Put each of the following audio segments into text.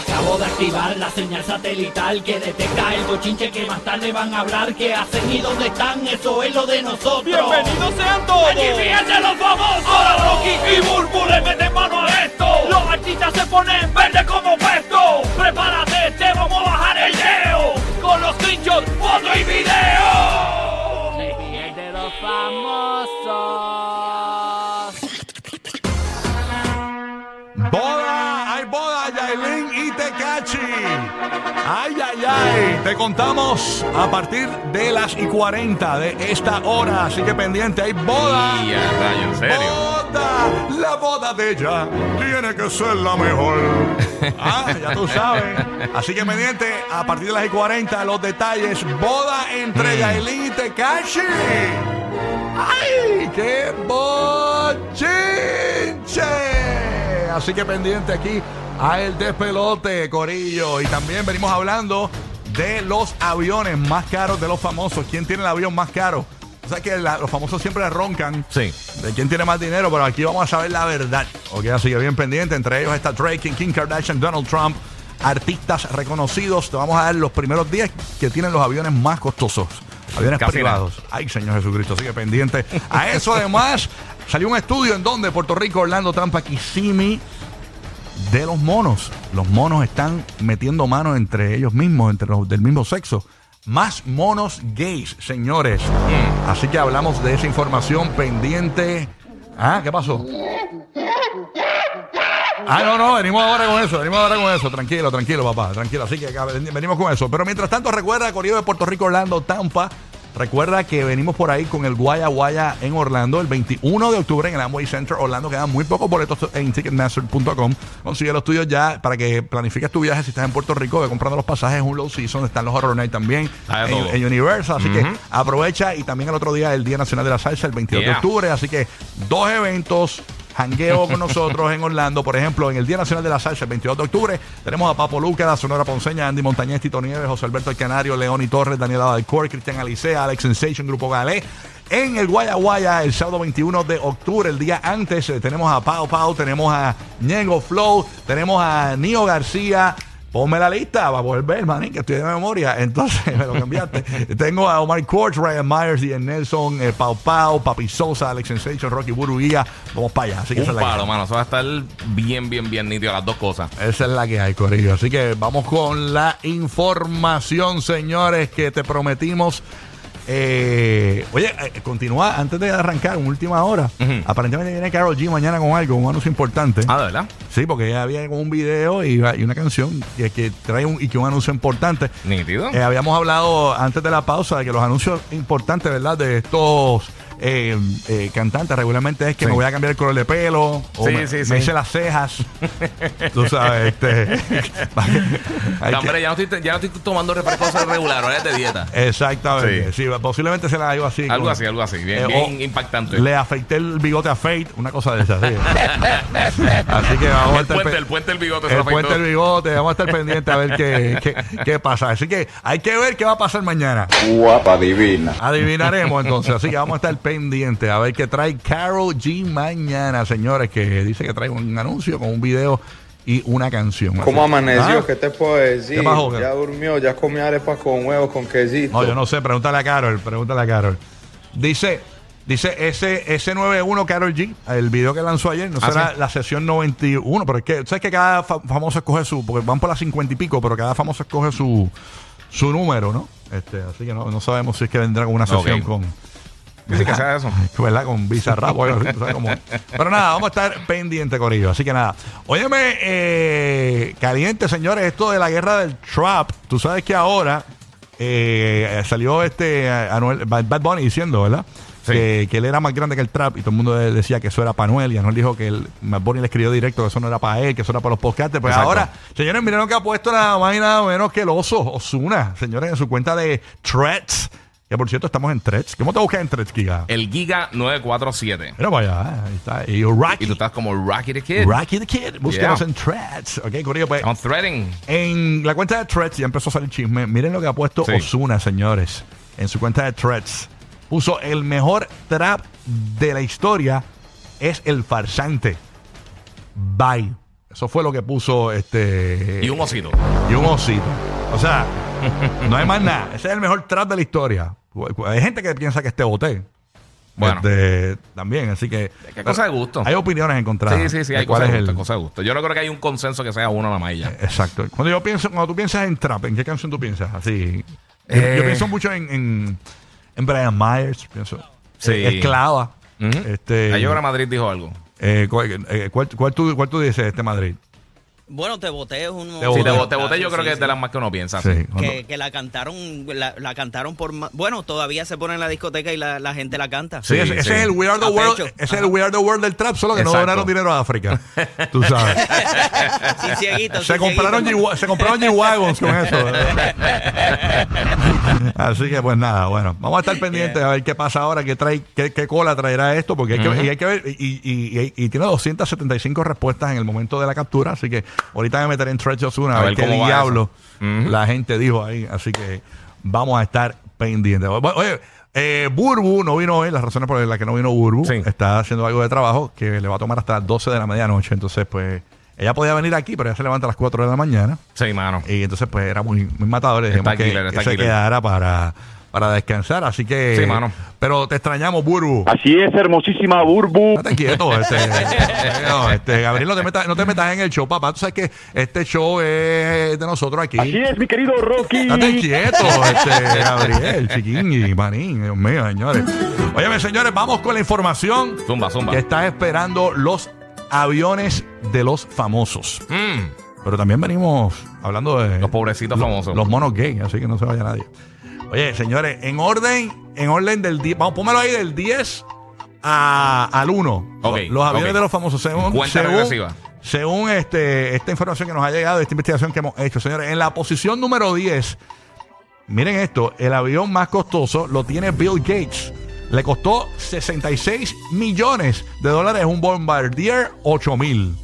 Acabo de activar la señal satelital que detecta el bochinche que más tarde van a hablar. ¿Qué hacen y dónde están? Eso es lo de nosotros. ¡Bienvenidos sean todos! ¡Aquí fíjense los famosos! Ahora Rocky y Burbu le meten mano a esto. Los artistas se ponen verde como puesto. Prepárate, te vamos a bajar el leo. Con los screenshots, foto y video. El de los famosos. Boda, Yailin y Tecachi. Ay, ay, ay. Te contamos a partir de las y 40 de esta hora. Así que pendiente, hay boda. Y a rayo, en serio. Boda, la boda de ella tiene que ser la mejor. Ah, ya tú sabes. Así que pendiente, a partir de las y 40, los detalles. Boda Mm. entre Yailin y Tecachi. ¡Ay! ¡Qué bochinche! Así que pendiente aquí a el despelote, Corillo. Y también venimos hablando de los aviones más caros de los famosos. ¿Quién tiene el avión más caro? O sea que la- los famosos siempre roncan Sí. de quién tiene más dinero, pero aquí vamos a saber la verdad. Ok, así que bien pendiente. Entre ellos está Drake, Kim Kardashian, Donald Trump, artistas reconocidos. Te vamos a dar los primeros días que tienen los aviones más costosos. Aviones Casi privados. Ay, Señor Jesucristo, sigue pendiente. A eso además salió un estudio en donde Puerto Rico, Orlando, Tampa, Kissimmee, de los monos. Los monos están metiendo manos entre ellos mismos, entre los del mismo sexo. Más monos gays, señores. Así que hablamos de esa información pendiente. Ah, ¿qué pasó? Ah, no, no, venimos ahora con eso, venimos ahora con eso. Tranquilo, tranquilo, papá, tranquilo. Así que venimos con eso. Pero mientras tanto, recuerda, Corrido de Puerto Rico, Orlando, Tampa. Recuerda que venimos por ahí con el Guaya Guaya en Orlando el 21 de octubre en el Amway Center Orlando. Quedan muy pocos boletos en ticketmaster.com. Consigue los tuyos ya para que planifiques tu viaje si estás en Puerto Rico. Ve comprando los pasajes en un low season. Están los Horror Night también en, Universal. Así que aprovecha. Y también el otro día, el Día Nacional de la Salsa, el 22 de octubre. Así que dos eventos jangueo con nosotros en Orlando. Por ejemplo, en el Día Nacional de la Salsa, el 22 de octubre, tenemos a Papo Luca, la Sonora Ponceña, Andy Montañez, Tito Nieves, José Alberto El Canario, León y Torres, Daniel Adalcor, Cristian Alicea, Alex Sensation, Grupo Galé. En el Guaya Guaya, el sábado 21 de octubre, el día antes, eh, tenemos a Pau Pau, tenemos a Ñengo Flow, tenemos a Nio García. Ponme la lista para poder ver, manín, que estoy de memoria. Entonces, me lo cambiaste. Tengo a Omar Court, Ryan Myers, Ian Nelson, eh, Pau Pau, Papi Sosa, Alex Sensation, Rocky Buruguía. Vamos para allá. Así que esa Un es, la palo, que, mano. Eso va a estar bien, bien, bien nítido las dos cosas. esa es la que hay, Corillo. Así que vamos con la información, señores, que te prometimos. Eh, oye, eh, continúa antes de arrancar, en última hora. Aparentemente viene Carol G mañana con algo, un anuncio importante. Ah, ¿de verdad? Sí, porque ella viene con un video y, y una canción que, que trae un, y que un anuncio importante. Nítido. Eh, habíamos hablado antes de la pausa de que los anuncios importantes, ¿verdad? De estos eh, eh, cantantes regularmente es que Sí. me voy a cambiar el color de pelo o Sí, me, sí, me sí. hice las cejas. Tú sabes, este. hay No, que- hombre, ya no, estoy, ya no estoy tomando refrescos regular, ahora es de dieta. Exactamente. Sí. Sí. posiblemente se la iba así. Algo así, algo así. Bien, Eh, bien o impactante. Le afeité el bigote a Fate, una cosa de esas. sí. así que vamos a el estar puente, pe- el puente del bigote. se el lo afeitó. puente del bigote, vamos a estar pendientes a ver qué, qué, qué pasa. Así que hay que ver qué va a pasar mañana. Guapa divina. Adivinaremos entonces, así que vamos a estar pendientes a ver qué trae Carol G mañana, señores, que dice que trae un anuncio con un video y una canción. ¿Cómo Así- amaneció? Ah, ¿Qué te puedo decir? ¿Qué pasó, qué? Ya durmió, ya comió arepas con huevos, con quesito. No, yo no sé, pregúntale a Carol, pregúntale a Carol. Dice, dice ese, ese 91 Carol G, el video que lanzó ayer, no Ah, será sí. la sesión 91, pero es que, ¿sabes que cada fa- famoso escoge su, porque van por las 50 y pico, pero cada famoso escoge su, su número, ¿no? Este, así que no, no sabemos si es que vendrá con una sesión con... Dice que sea eso. ¿verdad? Con Bizarrap o algo así, tú sabes cómo es. Pero nada, vamos a estar pendiente, Corillo. Así que nada. Óyeme, eh, caliente, señores, esto de la guerra del trap. Tú sabes que ahora eh, salió este eh, Anuel, Bad Bunny diciendo, ¿verdad? Sí. Que, que él era más grande que el trap y todo el mundo de- decía que eso era para Anuel y Anuel dijo que el, Bad Bunny le escribió directo que eso no era para él, que eso era para los podcasts. Pues Exacto. ahora, señores, miren lo que ha puesto nada más y nada menos que el oso Osuna, señores, en su cuenta de Threads. Que por cierto, estamos en Threads. ¿Cómo te buscas en Threads, Giga? El Giga 947. Mira para allá, ahí está. Y Rocky. Y tú estás como Rocky the Kid. Rocky the Kid. Yeah. en Threads. Ok, Corillo, pues. On threading. En la cuenta de Threads ya empezó a salir chisme. Miren lo que ha puesto Sí. Osuna, señores. En su cuenta de Threads. Puso el mejor trap de la historia es el farsante. Bye. Eso fue lo que puso este. Y un osito. y un osito. O sea, no hay más nada. Ese es el mejor trap de la historia. Hay gente que piensa que este boté. Bueno. Este, también, así que. ¿Qué cosa de gusto? Hay opiniones encontradas. Sí, sí, sí, hay cuál cosas de gusto, el- cosas de gusto. Yo no creo que hay un consenso que sea uno más y ya. Exacto. Cuando yo pienso, cuando tú piensas en trap, ¿en qué canción tú piensas? Así. Yo- Eh. Yo, pienso mucho en, en, en Brian Myers, pienso. Sí. Eh, Esclava. Ujú. Este. Ayer Madrid dijo algo. eh, ¿cuál, eh, cuál- cuál tú, ¿Cuál tú dices este Madrid? Bueno, te boté es uno. Te Sí, Boté. te, boté, boté, yo Sí, creo que es de las más que uno piensa. Cuando- Que, que la cantaron, la, la cantaron por ma- bueno, todavía se pone en la discoteca y la, la gente la canta. Sí, Sí, ese, es el We Are the A World. pecho. Ese es el We Are the World del trap, solo que no donaron dinero a África. Tú sabes. Sin cieguito, se sin compraron. G- se compraron G-Wagons con eso. Así que pues nada, bueno, vamos a estar pendientes a ver qué pasa ahora, qué trae, qué, qué cola traerá esto, porque hay que, y hay que ver, y, y- y- y tiene 275 respuestas en el momento de la captura, así que ahorita me meteré en Treasure Zone a, A ver ver qué diablo la gente dijo ahí, así que vamos a estar pendientes. Oye, eh, Burbu no vino hoy, las razones por las que no vino Burbu, Sí. está haciendo algo de trabajo que le va a tomar hasta las 12 de la medianoche, entonces pues ella podía venir aquí, pero ella se levanta a las 4 de la mañana. Sí, mano. Y entonces, pues era muy, muy matador. Le dijimos Está que, killer, que está se killer. quedara para, para descansar. Así que. Sí, mano. Pero te extrañamos, Burbu. Así es, hermosísima Burbu. Estate quieto, este, no, este, Gabriel, no te, metas, no te metas en el show, papá. Tú sabes que este show es de nosotros aquí. Así es, mi querido Rocky. Estate quieto, este, Gabriel, chiquín y manín, Dios mío, señores. Óyeme, señores, vamos con la información Zumba, zumba. que está esperando los aviones de los famosos. Mm, Pero también venimos hablando de los pobrecitos famosos. los monos gay, así que no se vaya nadie. Oye, señores, en orden, en orden del 10, vamos, póngalo ahí del 10 a- al 1. Ok, los aviones de los famosos, según, Cuenta según, regresiva. según este, esta información que nos ha llegado, esta investigación que hemos hecho, señores, en la posición número 10, miren esto, el avión más costoso lo tiene Bill Gates. Le costó 66 millones de dólares un Bombardier 8000.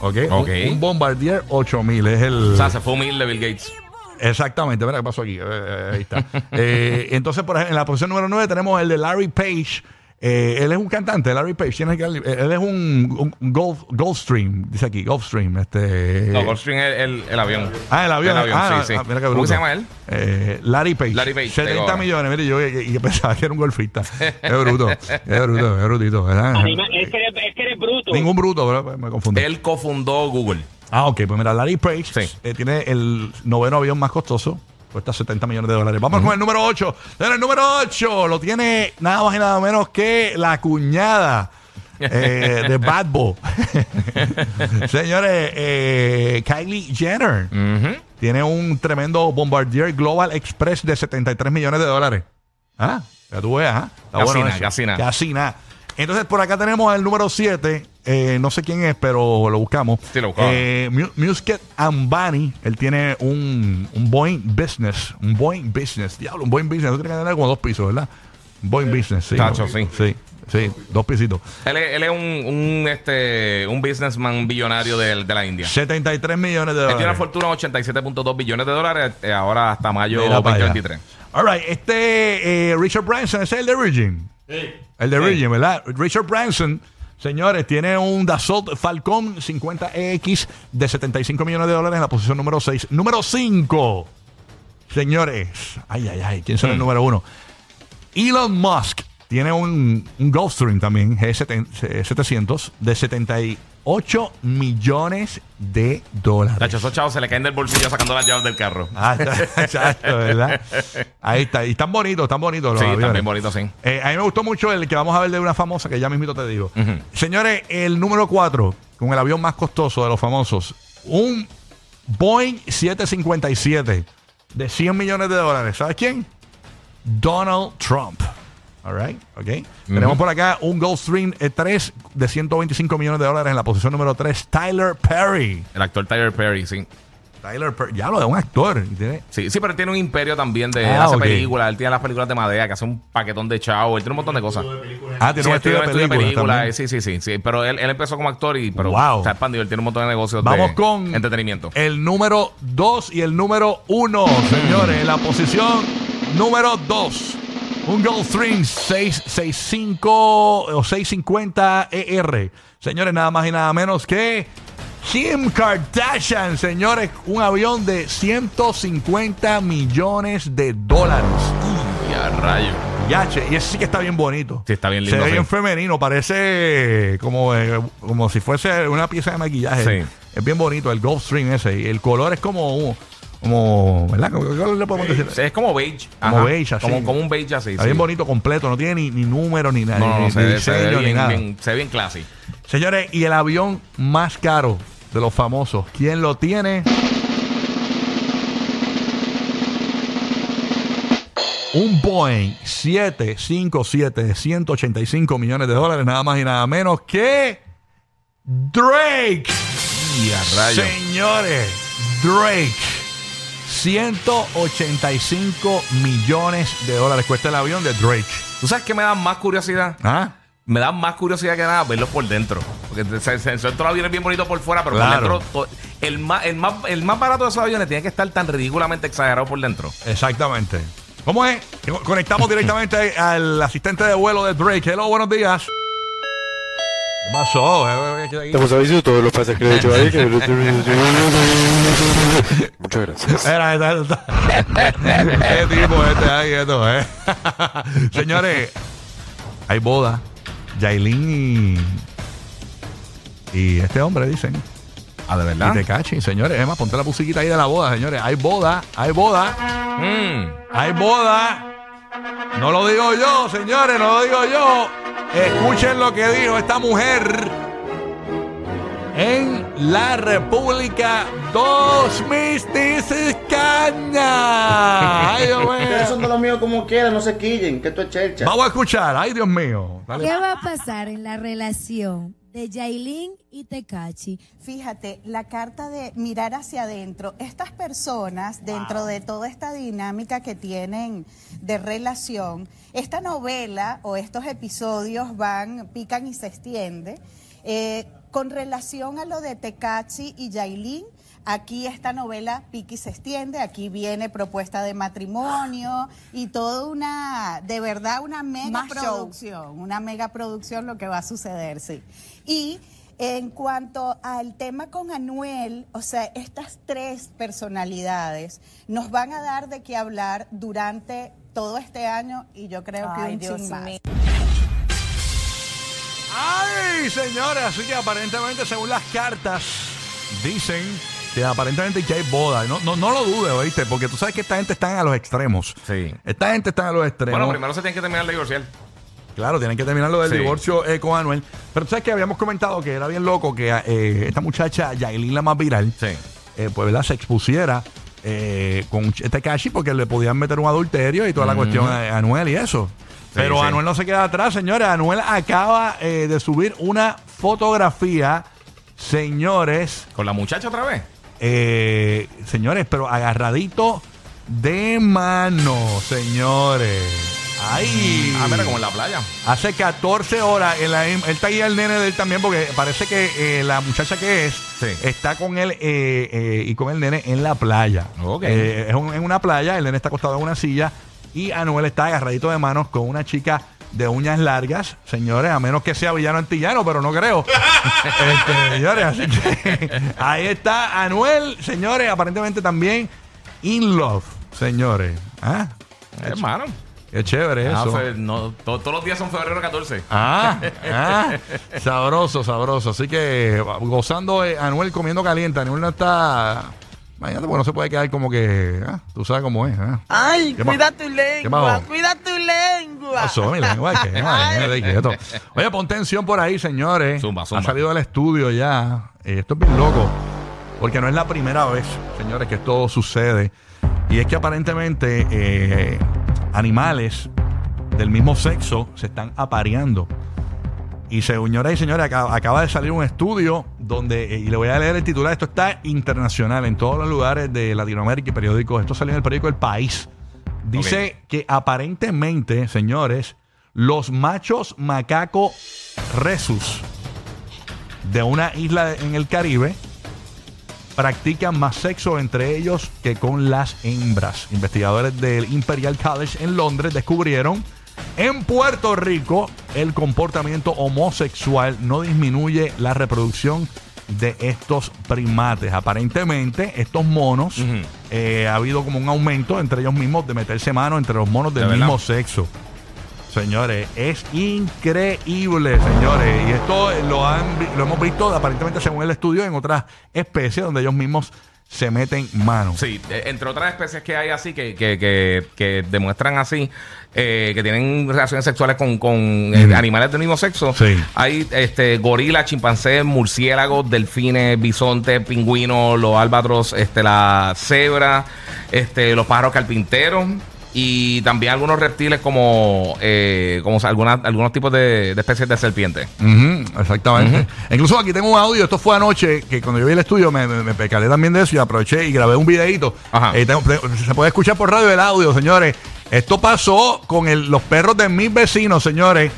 ¿Ok? Un- Ok. Un, Bombardier 8000 es el... O sea, se fue humilde Bill Gates. Exactamente, mira qué pasó aquí. Eh, eh, ahí está. Eh, entonces, por ejemplo, en la posición número 9 tenemos el de Larry Page. Eh, él es un cantante, Larry Page. Tiene que, él es un, un Gulf, Gulfstream, dice aquí, Gulfstream. Este, No, Gulfstream es el, el avión. Ah, el avión. El avión, ah, sí, sí. ah, mira qué ¿Cómo bruto. se llama él? Eh, Larry Page. Larry Page, 70 tengo ahora. millones. Mire, yo y, y pensaba que era un golfista. Es bruto. Es bruto, es brutito. ¿verdad? Es que eres, es que eres bruto. Ningún bruto, pero me confundí. Él cofundó Google. Ah, ok, pues mira, Larry Page Sí. eh, tiene el noveno avión más costoso. Cuesta 70 millones de dólares. Vamos con el número 8. El número 8 lo tiene nada más y nada menos que la cuñada eh, de Bad Boy. Señores, eh, Kylie Jenner Ujú. tiene un tremendo Bombardier Global Express de 73 millones de dólares. Ah, ya tú veas, ¿ah? Está Casi bueno nada, eso. casi nada. Casi nada. Entonces, por acá tenemos el número 7. Eh, no sé quién es, pero lo buscamos. Sí, lo buscamos. Eh, Mu- Musket Ambani. Él tiene un, un Boeing Business. Un Boeing Business. Diablo, un Boeing Business. Tú tienes que tener como dos pisos, ¿verdad? Un Boeing Business, sí. Tacho, ¿no? sí. Sí, sí, dos pisitos. Él es, él es un, un, este, un businessman billonario de, de la India. 73 millones de Él dólares. tiene una fortuna de 87.2 billones de dólares eh, ahora hasta mayo allá. 2023. All right, este eh, Richard Branson, ese es el de Virgin. El de Virgin, ¿verdad? Richard Branson, señores, tiene un Dassault Falcon 50X de 75 millones de dólares en la posición número 6. Número 5, señores. Ay, ay, ay, ¿quién será el número 1? Elon Musk tiene un, un Gulfstream también, G700, de 78 millones de dólares. Tacho, esos chavos se le caen del bolsillo sacando las llaves del carro. Ah, está- exacto, ¿verdad? Ahí está. Y están bonitos, están bonitos los sí, aviones. también bonito, sí. Eh, a mí me gustó mucho el que vamos a ver de una famosa, que ya mismito te digo. Señores, el número 4, con el avión más costoso de los famosos, un Boeing 757 de 100 millones de dólares. ¿Sabes quién? Donald Trump. All right, ok. Tenemos por acá un Gulfstream eh, 3 de 125 millones de dólares en la posición número 3, Tyler Perry. El actor Tyler Perry, sí. Tyler Perry, ya lo de un actor. tiene- Sí, sí, pero él tiene un imperio también de Ah, hace películas. Él tiene las películas de madera, que hace un paquetón de chavo. Él tiene un montón de cosas. Ah, tiene Sí, un estudio de películas. Sí, sí, sí, sí. Pero él, él empezó como actor y pero Wow. se ha expandido. Él tiene un montón de negocios Vamos de con entretenimiento. el número 2 y el número 1, señores. En la posición número 2, un Gulfstream 665 o 650 ER. Señores, nada más y nada menos que Kim Kardashian, señores, un avión de 150 millones de dólares. Y a rayo. Yache, y ese sí que está bien bonito. Sí, está bien Se lindo, ve sí. bien femenino, parece como, eh, como si fuese una pieza de maquillaje. Sí. Es bien bonito el Gulfstream ese. Y el color es como, como ¿verdad? ¿Qué color le podemos decir? Sí, Es como beige. Como Ajá. beige, así. Como, como un beige así. Está sí. bien bonito completo, no tiene ni, ni número ni nada, No, no, ni, no, ni se, ve, se ve ni bien, nada. bien- se ve bien classy. Señores, y el avión más caro de los famosos, ¿quién lo tiene? Un Boeing 757 de 185 millones de dólares, nada más y nada menos que Drake. Y a rayo. Señores, Drake. 185 millones de dólares cuesta el avión de Drake. ¿Tú sabes qué me da más curiosidad? ¿Ah? Me da más curiosidad que nada verlo por dentro. Porque se, se, se, estos aviones bien bonito por fuera, pero Claro. por dentro. el, más, el, más, el más barato de esos aviones tiene que estar tan ridículamente exagerado por dentro. Exactamente. ¿Cómo es? Co- Conectamos directamente al asistente de vuelo de Drake. Hello, buenos días. ¿Qué pasó? Estamos avisando todos los pasajeros de Chevalier que... Muchas gracias. Era, esta- esta- ¿Qué tipo este ahí, esto, eh? Señores, hay boda. Yailin y. Y este hombre, dicen. Ah, de Y Tecachi, señores. Es más, ponte la musiquita ahí de la boda, señores. Hay boda, hay boda. Mm. Hay boda. No lo digo yo, señores, no lo digo yo. Escuchen lo que dijo esta mujer en la República Dominicana. Ay, Dios Ustedes son mío. de los míos como quieran, no se quillen, que esto es chelcha. Vamos a escuchar. Ay, Dios mío. Dale. ¿Qué va a pasar en la relación de Yailin y Tecachi? Fíjate, la carta de mirar hacia adentro, estas personas, dentro de toda esta dinámica que tienen de relación, esta novela o estos episodios van, pican y se extiende. Eh, con relación a lo de Tecachi y Yailin, aquí esta novela pica y se extiende, aquí viene propuesta de matrimonio y toda una, de verdad, una mega Más show. producción, una mega producción lo que va a suceder, sí. Y en cuanto al tema con Anuel, o sea, estas tres personalidades nos van a dar de qué hablar durante todo este año y yo creo que Ay, un Dios más. mío. Ay, señores, así que aparentemente, según las cartas, dicen que aparentemente que hay boda. No, no, no lo dudes, ¿oíste? Porque tú sabes que esta gente está a los extremos. Sí. Esta gente está a los extremos. Bueno, primero se tiene que terminar de divorciar. Claro, tienen que terminar lo del Sí. divorcio eh, con Anuel. Pero tú sabes que habíamos comentado que era bien loco que eh, esta muchacha, Yailin la más viral, Sí. eh, pues ¿verdad? se expusiera eh, con este cachi porque le podían meter un adulterio y toda la cuestión a Anuel y eso. Pero sí. Anuel no se queda atrás, señores. Anuel acaba eh, de subir una fotografía, señores, Con la muchacha otra vez. eh, señores, pero agarradito de mano, señores. Ay. Ah, mira, como en la playa. Hace 14 horas, en la- él está ahí el nene de él también, porque parece que eh, la muchacha que es Sí. está con él eh, eh, y con el nene en la playa. Es un- en una playa, el nene está acostado en una silla y Anuel está agarradito de manos con una chica de uñas largas, señores, a menos que sea villano antillano, pero no creo. Este, señores, así que ahí está Anuel, señores, aparentemente también in love, señores. ¿Ah? Hermano. Qué chévere Ah, eso. fe- no, to- todos los días son febrero 14. Ah, ah, sabroso, sabroso. Así que gozando de Anuel comiendo caliente. Anuel no está. Imagínate, pues no se puede quedar como que. ah, tú sabes cómo es. Ay, ¿Qué cuida tu ¿Qué lengua, cuida tu lengua. Pasó mi lengua, ¿qué? Imagínate, quieto. Oye, pon tensión por ahí, señores. Zumba, zumba. Ha salido del estudio ya. Eh, esto es bien loco. Porque no es la primera vez, señores, que esto sucede. Y es que aparentemente eh, animales del mismo sexo se están apareando. Y señoras y señores, acaba, acaba de salir un estudio donde, eh, y le voy a leer el titular, esto está internacional en todos los lugares de Latinoamérica y periódicos. Esto salió en el periódico El País. Dice que aparentemente, señores, los machos macaco resus de una isla en el Caribe practican más sexo entre ellos que con las hembras. Investigadores del Imperial College en Londres descubrieron en Puerto Rico el comportamiento homosexual no disminuye la reproducción de estos primates. Aparentemente, estos monos, eh, ha habido como un aumento entre ellos mismos de meterse mano entre los monos del ¿De mismo sexo. Señores, es increíble, señores. Y esto lo, han, lo hemos visto aparentemente según el estudio en otras especies donde ellos mismos se meten mano. Sí, eh, entre otras especies que hay así, que, que, que, que demuestran así, eh, que tienen relaciones sexuales con, con eh, animales del mismo sexo, Sí. hay este gorila, chimpancé, murciélagos, delfines, bisontes, pingüinos, los albatros, este, la cebra, este, los pájaros carpinteros. Y también algunos reptiles como, eh, como algunas, algunos tipos de, de especies de serpientes. Exactamente. Incluso aquí tengo un audio, esto fue anoche, que cuando yo vi el estudio me, me, me percaté también de eso y aproveché y grabé un videito. Ajá. Eh, tengo- se puede escuchar por radio el audio, señores. Esto pasó con el- los perros de mis vecinos, señores.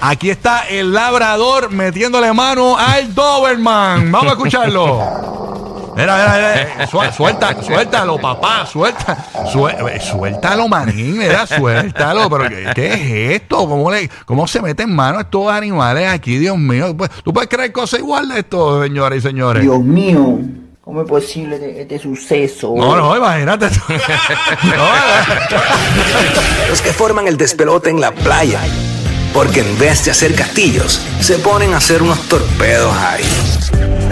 Aquí está el labrador metiéndole mano al Doberman. Vamos a escucharlo. Mira, mira, mira, eh, suel- suelta, suéltalo, papá, suelta, suel- eh, suéltalo, manín, mira, suéltalo, pero ¿qué, qué es esto? ¿Cómo, le, ¿Cómo se meten mano estos animales aquí, Dios mío? Pues, ¿Tú puedes creer cosas igual de esto, señoras y señores? Dios mío, ¿cómo es posible este, este suceso? No, no, imagínate. No, Los que forman el despelote en la playa. Porque en vez de hacer castillos, se ponen a hacer unos torpedos ahí.